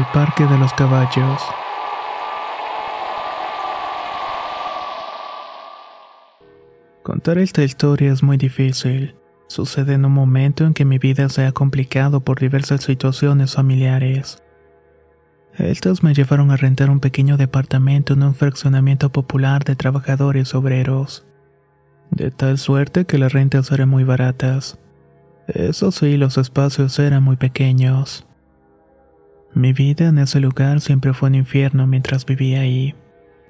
El Parque de los Caballos. Contar esta historia es muy difícil. Sucede en un momento en que mi vida se ha complicado por diversas situaciones familiares. Estas me llevaron a rentar un pequeño departamento en un fraccionamiento popular de trabajadores obreros. De tal suerte que las rentas eran muy baratas. Eso sí, los espacios eran muy pequeños. Mi vida en ese lugar siempre fue un infierno mientras vivía ahí.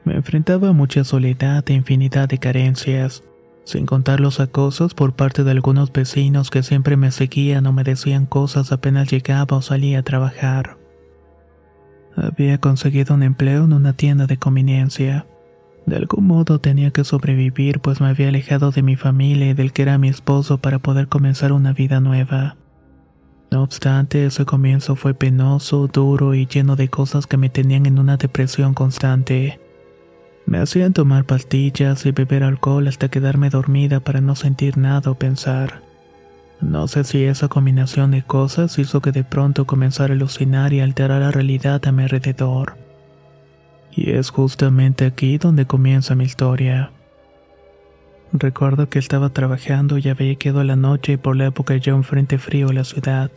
Me enfrentaba a mucha soledad e infinidad de carencias, sin contar los acosos por parte de algunos vecinos que siempre me seguían o me decían cosas apenas llegaba o salía a trabajar. Había conseguido un empleo en una tienda de conveniencia. De algún modo tenía que sobrevivir pues me había alejado de mi familia y del que era mi esposo para poder comenzar una vida nueva. No obstante, ese comienzo fue penoso, duro y lleno de cosas que me tenían en una depresión constante. Me hacían tomar pastillas y beber alcohol hasta quedarme dormida para no sentir nada o pensar. No sé si esa combinación de cosas hizo que de pronto comenzara a alucinar y alterar la realidad a mi alrededor. Y es justamente aquí donde comienza mi historia. Recuerdo que estaba trabajando y había quedado la noche y por la época ya un frente frío en la ciudad.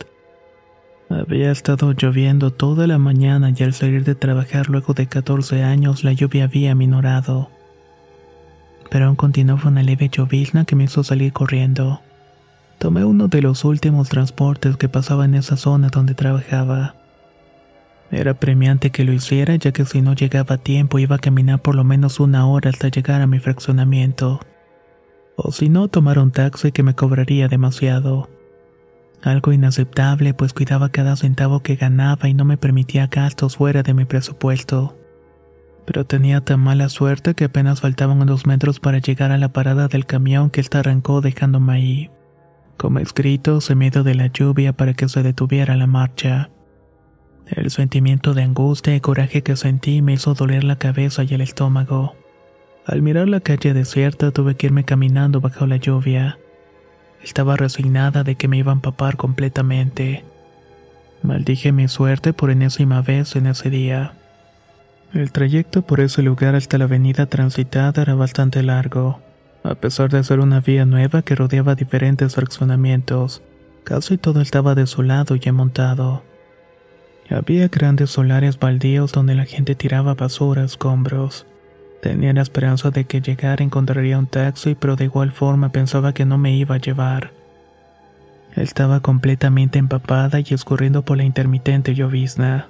Había estado lloviendo toda la mañana y al salir de trabajar luego de 14 años la lluvia había minorado. Pero aún continuaba una leve llovizna que me hizo salir corriendo. Tomé uno de los últimos transportes que pasaba en esa zona donde trabajaba. Era premiante que lo hiciera ya que si no llegaba a tiempo iba a caminar por lo menos una hora hasta llegar a mi fraccionamiento o si no tomar un taxi que me cobraría demasiado. Algo inaceptable pues cuidaba cada centavo que ganaba y no me permitía gastos fuera de mi presupuesto. Pero tenía tan mala suerte que apenas faltaban unos metros para llegar a la parada del camión que ésta arrancó dejándome ahí. Como escrito, se medio de la lluvia para que se detuviera la marcha. El sentimiento de angustia y coraje que sentí me hizo doler la cabeza y el estómago. Al mirar la calle desierta tuve que irme caminando bajo la lluvia. Estaba resignada de que me iba a empapar completamente. Maldije mi suerte por enésima vez en ese día. El trayecto por ese lugar hasta la avenida transitada era bastante largo. A pesar de ser una vía nueva que rodeaba diferentes fraccionamientos, casi todo estaba desolado y amontado. Había grandes solares baldíos donde la gente tiraba basura, escombros. Tenía la esperanza de que llegara encontraría un taxi, pero de igual forma pensaba que no me iba a llevar. Estaba completamente empapada y escurriendo por la intermitente llovizna.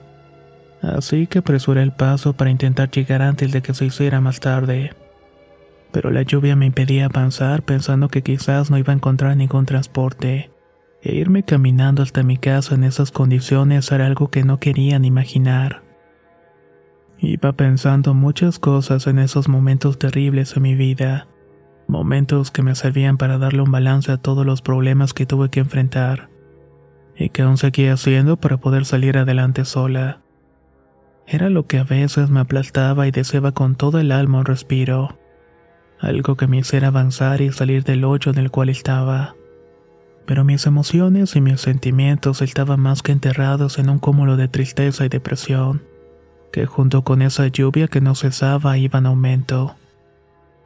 Así que apresuré el paso para intentar llegar antes de que se hiciera más tarde. Pero la lluvia me impedía avanzar pensando que quizás no iba a encontrar ningún transporte. E irme caminando hasta mi casa en esas condiciones era algo que no quería ni imaginar. Iba pensando muchas cosas en esos momentos terribles en mi vida, momentos que me servían para darle un balance a todos los problemas que tuve que enfrentar, y que aún seguía haciendo para poder salir adelante sola. Era lo que a veces me aplastaba y deseaba con todo el alma un respiro, algo que me hiciera avanzar y salir del hoyo en el cual estaba. Pero mis emociones y mis sentimientos estaban más que enterrados en un cúmulo de tristeza y depresión que junto con esa lluvia que no cesaba iba en aumento.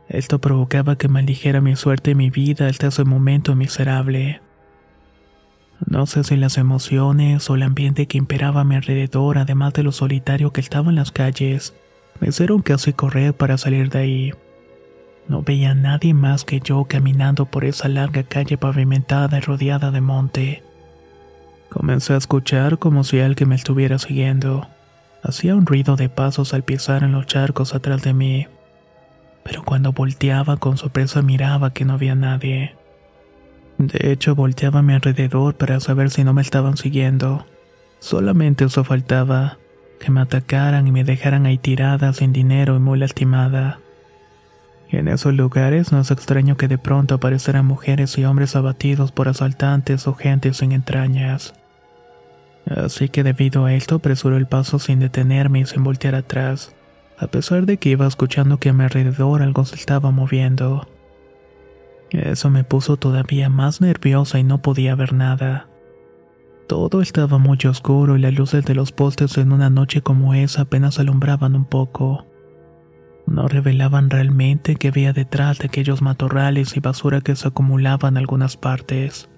Esto provocaba que maldijera mi suerte y mi vida hasta ese momento miserable. No sé si las emociones o el ambiente que imperaba a mi alrededor, además de lo solitario que estaba en las calles, me hicieron casi correr para salir de ahí. No veía a nadie más que yo caminando por esa larga calle pavimentada y rodeada de monte. Comencé a escuchar como si alguien me estuviera siguiendo. Hacía un ruido de pasos al pisar en los charcos atrás de mí. Pero cuando volteaba con sorpresa miraba que no había nadie. De hecho, volteaba a mi alrededor para saber si no me estaban siguiendo. Solamente eso faltaba, que me atacaran y me dejaran ahí tirada sin dinero y muy lastimada. En esos lugares no es extraño que de pronto aparecieran mujeres y hombres abatidos por asaltantes o gente sin entrañas. Así que debido a esto apresuré el paso sin detenerme y sin voltear atrás, a pesar de que iba escuchando que a mi alrededor algo se estaba moviendo. Eso me puso todavía más nerviosa y no podía ver nada. Todo estaba muy oscuro y las luces de los postes en una noche como esa apenas alumbraban un poco no revelaban realmente qué había detrás de aquellos matorrales y basura que se acumulaban en algunas partes.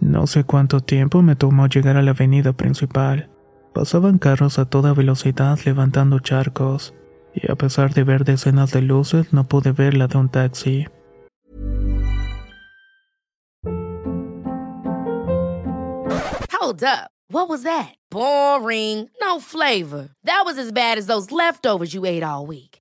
No sé cuánto tiempo me tomó llegar a la avenida principal. Pasaban carros a toda velocidad levantando charcos, y a pesar de ver decenas de luces no pude ver la de un taxi. Hold up. What was that? Boring. No flavor. That was as bad as those leftovers you ate all week.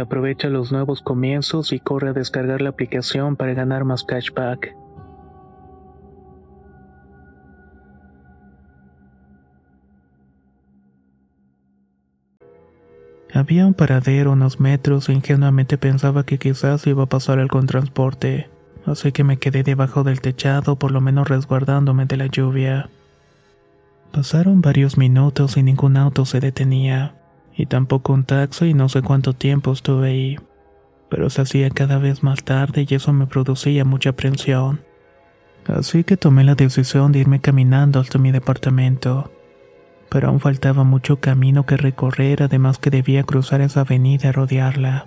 Aprovecha los nuevos comienzos y corre a descargar la aplicación para ganar más cashback. Había un paradero unos metros e ingenuamente pensaba que quizás iba a pasar algo en transporte, así que me quedé debajo del techado por lo menos resguardándome de la lluvia. Pasaron varios minutos y ningún auto se detenía y tampoco un taxi y no sé cuánto tiempo estuve ahí. Pero se hacía cada vez más tarde y eso me producía mucha aprensión. Así que tomé la decisión de irme caminando hasta mi departamento. Pero aún faltaba mucho camino que recorrer, además que debía cruzar esa avenida y rodearla.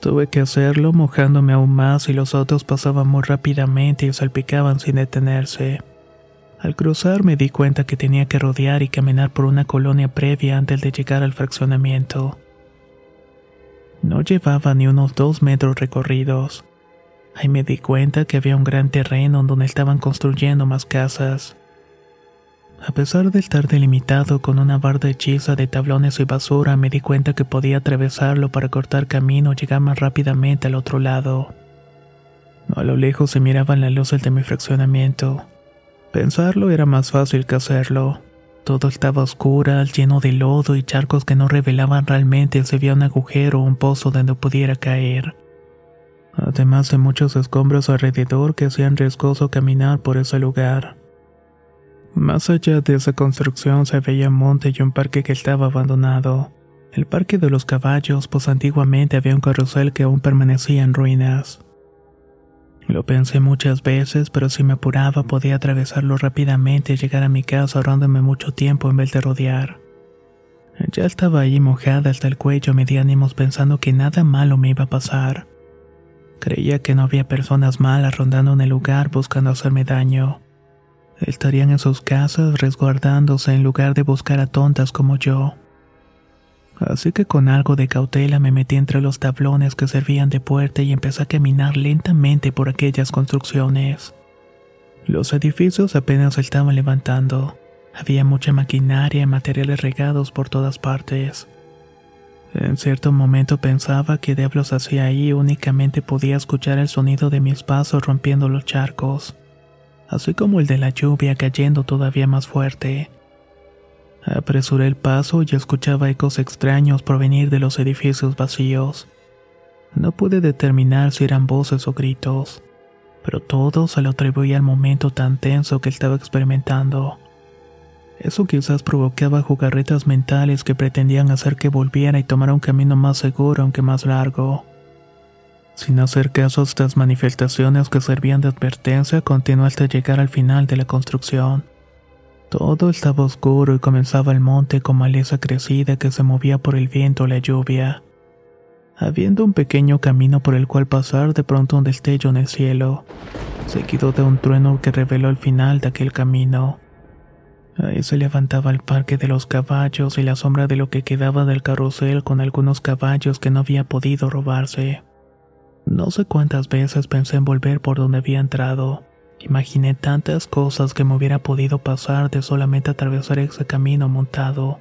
Tuve que hacerlo mojándome aún más y los autos pasaban muy rápidamente y salpicaban sin detenerse. Al cruzar me di cuenta que tenía que rodear y caminar por una colonia previa antes de llegar al fraccionamiento. No llevaba ni unos dos metros recorridos. Ahí me di cuenta que había un gran terreno donde estaban construyendo más casas. A pesar de estar delimitado con una barda hechiza de tablones y basura, me di cuenta que podía atravesarlo para cortar camino y llegar más rápidamente al otro lado. A lo lejos se miraban las luces de mi fraccionamiento. Pensarlo era más fácil que hacerlo. Todo estaba oscuro, lleno de lodo y charcos que no revelaban realmente si había un agujero o un pozo donde pudiera caer. Además de muchos escombros alrededor que hacían riesgoso caminar por ese lugar. Más allá de esa construcción se veía un monte y un parque que estaba abandonado. El parque de los caballos, pues antiguamente había un carrusel que aún permanecía en ruinas. Lo pensé muchas veces, pero si me apuraba podía atravesarlo rápidamente y llegar a mi casa ahorrándome mucho tiempo en vez de rodear. Ya estaba ahí mojada hasta el cuello, me di ánimos pensando que nada malo me iba a pasar. Creía que no había personas malas rondando en el lugar buscando hacerme daño. Estarían en sus casas resguardándose en lugar de buscar a tontas como yo. Así que con algo de cautela me metí entre los tablones que servían de puerta y empecé a caminar lentamente por aquellas construcciones. Los edificios apenas se estaban levantando. Había mucha maquinaria y materiales regados por todas partes. En cierto momento pensaba que diablos hacía ahí únicamente podía escuchar el sonido de mis pasos rompiendo los charcos así como el de la lluvia cayendo todavía más fuerte. Apresuré el paso y escuchaba ecos extraños provenir de los edificios vacíos. No pude determinar si eran voces o gritos, pero todo se lo atribuía al momento tan tenso que estaba experimentando. Eso quizás provocaba jugarretas mentales que pretendían hacer que volviera y tomara un camino más seguro aunque más largo. Sin hacer caso a estas manifestaciones que servían de advertencia, continuó hasta llegar al final de la construcción. Todo estaba oscuro y comenzaba el monte con maleza crecida que se movía por el viento o la lluvia. Habiendo un pequeño camino por el cual pasar, de pronto un destello en el cielo, seguido de un trueno que reveló el final de aquel camino. Ahí se levantaba el parque de los caballos y la sombra de lo que quedaba del carrusel con algunos caballos que no había podido robarse. No sé cuántas veces pensé en volver por donde había entrado. Imaginé tantas cosas que me hubiera podido pasar de solamente atravesar ese camino montado.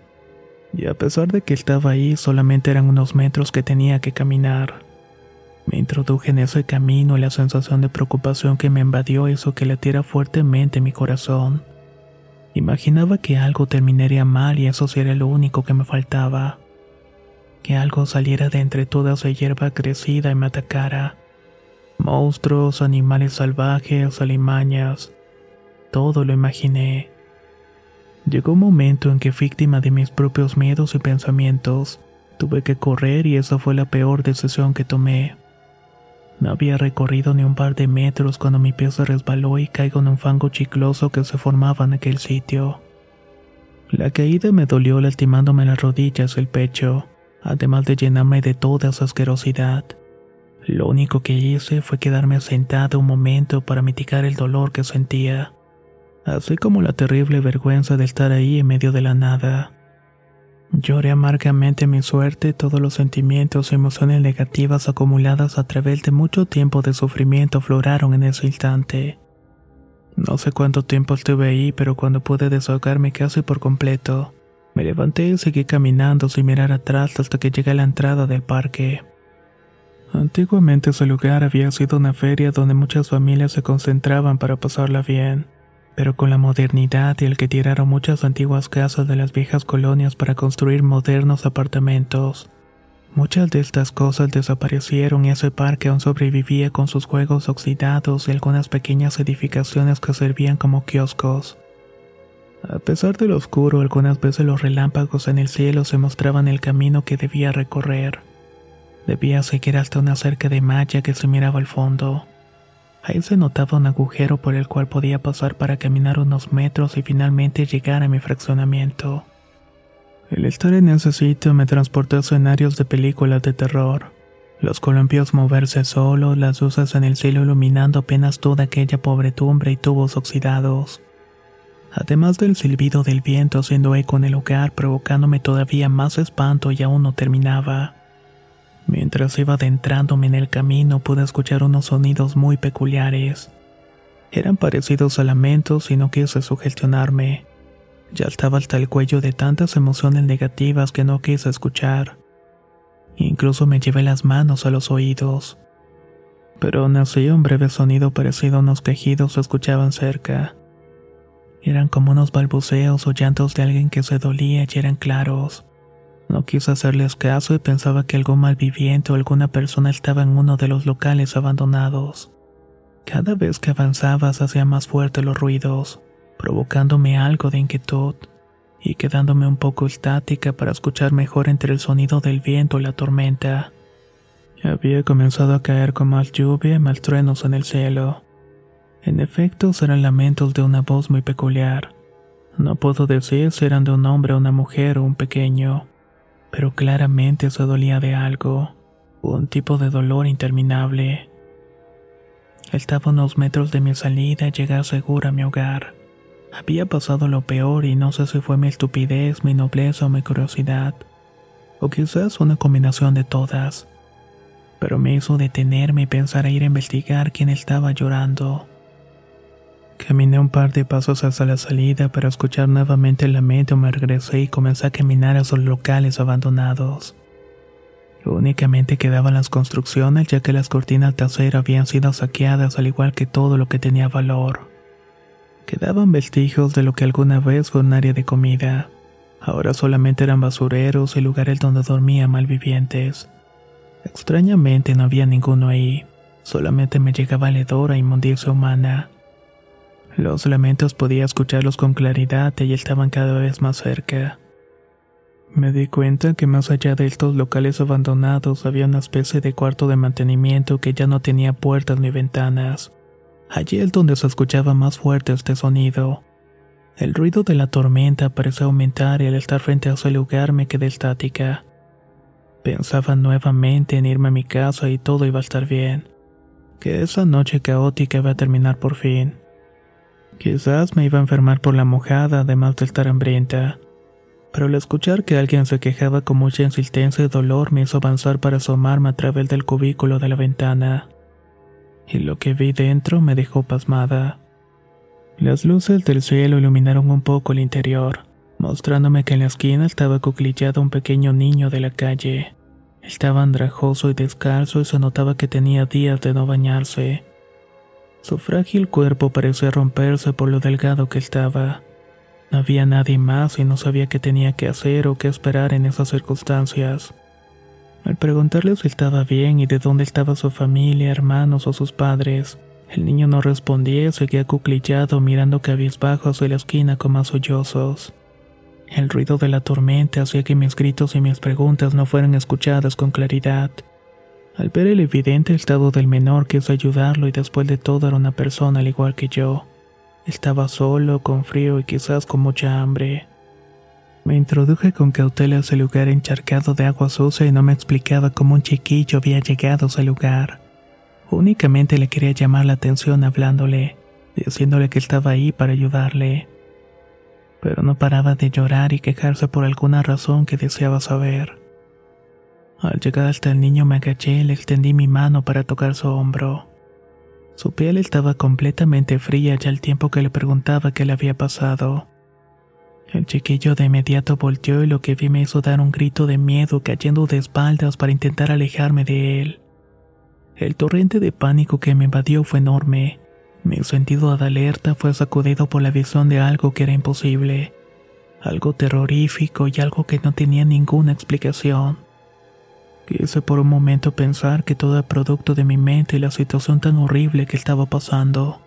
Y a pesar de que estaba ahí, solamente eran unos metros que tenía que caminar. Me introduje en ese camino y la sensación de preocupación que me invadió hizo que latiera fuertemente mi corazón. Imaginaba que algo terminaría mal y eso sería lo único que me faltaba que algo saliera de entre toda esa hierba crecida y me atacara. Monstruos, animales salvajes, alimañas, todo lo imaginé. Llegó un momento en que, víctima de mis propios miedos y pensamientos, tuve que correr y esa fue la peor decisión que tomé. No había recorrido ni un par de metros cuando mi pie se resbaló y caigo en un fango chicloso que se formaba en aquel sitio. La caída me dolió lastimándome las rodillas y el pecho además de llenarme de toda asquerosidad. Lo único que hice fue quedarme sentado un momento para mitigar el dolor que sentía, así como la terrible vergüenza de estar ahí en medio de la nada. Lloré amargamente mi suerte, todos los sentimientos y emociones negativas acumuladas a través de mucho tiempo de sufrimiento floraron en ese instante. No sé cuánto tiempo estuve ahí, pero cuando pude desahogarme casi por completo, me levanté y seguí caminando sin mirar atrás hasta que llegué a la entrada del parque. Antiguamente ese lugar había sido una feria donde muchas familias se concentraban para pasarla bien, pero con la modernidad y el que tiraron muchas antiguas casas de las viejas colonias para construir modernos apartamentos, muchas de estas cosas desaparecieron y ese parque aún sobrevivía con sus juegos oxidados y algunas pequeñas edificaciones que servían como kioscos. A pesar de lo oscuro, algunas veces los relámpagos en el cielo se mostraban el camino que debía recorrer. Debía seguir hasta una cerca de malla que se miraba al fondo. Ahí se notaba un agujero por el cual podía pasar para caminar unos metros y finalmente llegar a mi fraccionamiento. El estar en ese sitio me transportó a escenarios de películas de terror. Los columpios moverse solos, las luces en el cielo iluminando apenas toda aquella pobretumbre y tubos oxidados además del silbido del viento haciendo eco en el lugar provocándome todavía más espanto y aún no terminaba. Mientras iba adentrándome en el camino pude escuchar unos sonidos muy peculiares. Eran parecidos a lamentos y no quise sugestionarme. Ya estaba hasta el cuello de tantas emociones negativas que no quise escuchar. Incluso me llevé las manos a los oídos. Pero aún un breve sonido parecido a unos quejidos se escuchaban cerca. Eran como unos balbuceos o llantos de alguien que se dolía y eran claros. No quise hacerles caso y pensaba que algún malviviente o alguna persona estaba en uno de los locales abandonados. Cada vez que avanzaba se hacían más fuertes los ruidos, provocándome algo de inquietud y quedándome un poco estática para escuchar mejor entre el sonido del viento y la tormenta. Había comenzado a caer con más lluvia y más truenos en el cielo. En efecto, eran lamentos de una voz muy peculiar. No puedo decir si eran de un hombre, una mujer o un pequeño pero claramente se dolía de algo, un tipo de dolor interminable. Estaba unos metros de mi salida y llegar segura a mi hogar. Había pasado lo peor y no sé si fue mi estupidez, mi nobleza o mi curiosidad, o quizás una combinación de todas. Pero me hizo detenerme y pensar a ir a investigar quién estaba llorando. Caminé un par de pasos hasta la salida para escuchar nuevamente el lamento, me regresé y comencé a caminar a esos locales abandonados. Únicamente quedaban las construcciones ya que las cortinas acero habían sido saqueadas al igual que todo lo que tenía valor. Quedaban vestigios de lo que alguna vez fue un área de comida. Ahora solamente eran basureros y lugares donde dormían malvivientes. Extrañamente no había ninguno ahí, solamente me llegaba el hedor a inmundicia humana. Los lamentos podía escucharlos con claridad y estaban cada vez más cerca. Me di cuenta que más allá de estos locales abandonados había una especie de cuarto de mantenimiento que ya no tenía puertas ni ventanas. Allí es donde se escuchaba más fuerte este sonido. El ruido de la tormenta pareció aumentar y al estar frente a ese lugar me quedé estática. Pensaba nuevamente en irme a mi casa y todo iba a estar bien. Que esa noche caótica iba a terminar por fin. Quizás me iba a enfermar por la mojada, además de estar hambrienta. Pero al escuchar que alguien se quejaba con mucha insistencia y dolor me hizo avanzar para asomarme a través del cubículo de la ventana. Y lo que vi dentro me dejó pasmada. Las luces del cielo iluminaron un poco el interior, mostrándome que en la esquina estaba cuclillado un pequeño niño de la calle. Estaba andrajoso y descalzo y se notaba que tenía días de no bañarse. Su frágil cuerpo parecía romperse por lo delgado que estaba. No había nadie más y no sabía qué tenía que hacer o qué esperar en esas circunstancias. Al preguntarle si estaba bien y de dónde estaba su familia, hermanos o sus padres, el niño no respondía y seguía cuclillado mirando cabizbajo hacia la esquina con más sollozos. El ruido de la tormenta hacía que mis gritos y mis preguntas no fueran escuchadas con claridad. Al ver el evidente estado del menor quise ayudarlo y después de todo era una persona al igual que yo. Estaba solo, con frío y quizás con mucha hambre. Me introduje con cautela a ese lugar encharcado de agua sucia y no me explicaba cómo un chiquillo había llegado a ese lugar. Únicamente le quería llamar la atención hablándole, diciéndole que estaba ahí para ayudarle. Pero no paraba de llorar y quejarse por alguna razón que deseaba saber. Al llegar hasta el niño me agaché y le extendí mi mano para tocar su hombro. Su piel estaba completamente fría ya al tiempo que le preguntaba qué le había pasado. El chiquillo de inmediato volteó y lo que vi me hizo dar un grito de miedo cayendo de espaldas para intentar alejarme de él. El torrente de pánico que me invadió fue enorme. Mi sentido de alerta fue sacudido por la visión de algo que era imposible, algo terrorífico y algo que no tenía ninguna explicación. Quise por un momento pensar que todo era producto de mi mente y la situación tan horrible que estaba pasando.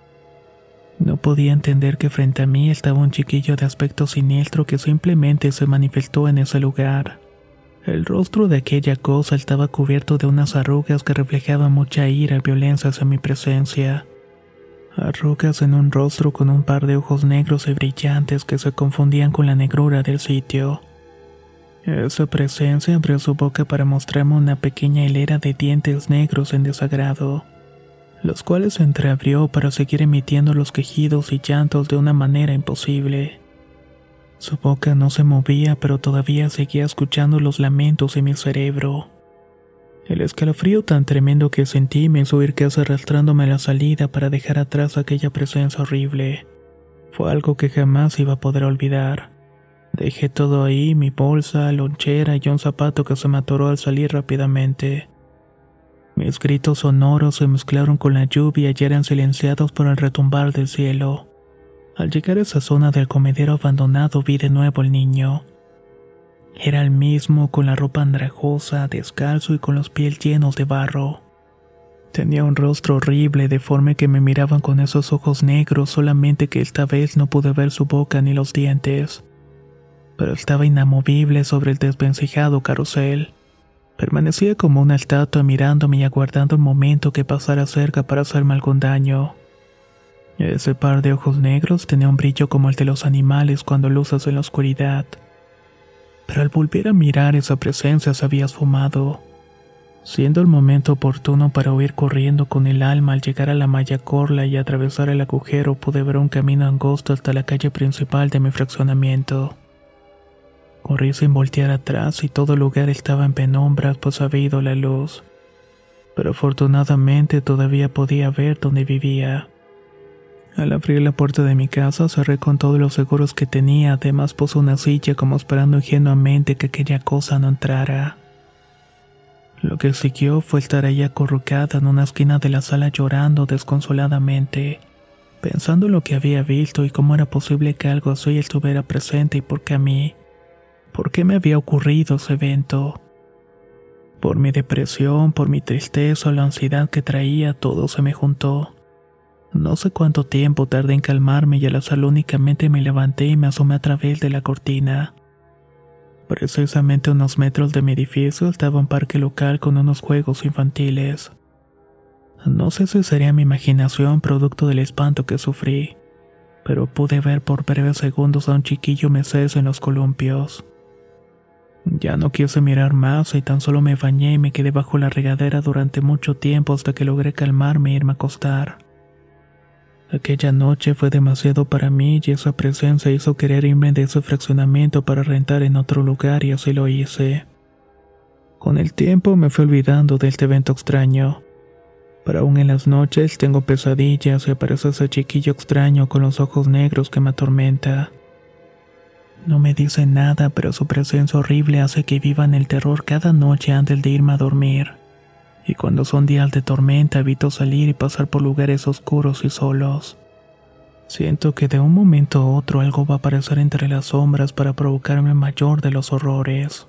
No podía entender que frente a mí estaba un chiquillo de aspecto siniestro que simplemente se manifestó en ese lugar. El rostro de aquella cosa estaba cubierto de unas arrugas que reflejaban mucha ira y violencia hacia mi presencia. Arrugas en un rostro con un par de ojos negros y brillantes que se confundían con la negrura del sitio. Su presencia abrió su boca para mostrarme una pequeña hilera de dientes negros en desagrado, los cuales se entreabrió para seguir emitiendo los quejidos y llantos de una manera imposible. Su boca no se movía, pero todavía seguía escuchando los lamentos en mi cerebro. El escalofrío tan tremendo que sentí me hizo ir casi arrastrándome a la salida para dejar atrás aquella presencia horrible. Fue algo que jamás iba a poder olvidar. Dejé todo ahí, mi bolsa, lonchera y un zapato que se me atoró al salir rápidamente. Mis gritos sonoros se mezclaron con la lluvia y eran silenciados por el retumbar del cielo. Al llegar a esa zona del comedero abandonado vi de nuevo al niño. Era el mismo con la ropa andrajosa, descalzo y con los pies llenos de barro. Tenía un rostro horrible, deforme que me miraban con esos ojos negros, solamente que esta vez no pude ver su boca ni los dientes. Pero estaba inamovible sobre el desvencijado carrusel. Permanecía como una estatua mirándome y aguardando el momento que pasara cerca para hacerme algún daño. Ese par de ojos negros tenía un brillo como el de los animales cuando luces en la oscuridad pero al volver a mirar esa presencia se había esfumado. Siendo el momento oportuno para huir corriendo con el alma al llegar a la malla corla y atravesar el agujero pude ver un camino angosto hasta la calle principal de mi fraccionamiento. Corrí sin voltear atrás y todo el lugar estaba en penumbras pues había ido la luz. Pero afortunadamente todavía podía ver dónde vivía. Al abrir la puerta de mi casa cerré con todos los seguros que tenía, además puse una silla como esperando ingenuamente que aquella cosa no entrara. Lo que siguió fue estar ahí acurrucada en una esquina de la sala llorando desconsoladamente, pensando en lo que había visto y cómo era posible que algo así estuviera presente y por qué a mí. ¿Por qué me había ocurrido ese evento? Por mi depresión, por mi tristeza o la ansiedad que traía, todo se me juntó. No sé cuánto tiempo tardé en calmarme y al azar únicamente me levanté y me asomé a través de la cortina. Precisamente unos metros de mi edificio estaba un parque local con unos juegos infantiles. No sé si sería mi imaginación producto del espanto que sufrí, pero pude ver por breves segundos a un chiquillo mecerse en los columpios. Ya no quise mirar más y tan solo me bañé y me quedé bajo la regadera durante mucho tiempo hasta que logré calmarme e irme a acostar. Aquella noche fue demasiado para mí y esa presencia hizo querer irme de ese fraccionamiento para rentar en otro lugar y así lo hice. Con el tiempo me fui olvidando de este evento extraño. Pero aún en las noches tengo pesadillas y aparece ese chiquillo extraño con los ojos negros que me atormenta. No me dice nada, pero su presencia horrible hace que viva en el terror cada noche antes de irme a dormir y cuando son días de tormenta evito salir y pasar por lugares oscuros y solos. Siento que de un momento a otro algo va a aparecer entre las sombras para provocarme el mayor de los horrores.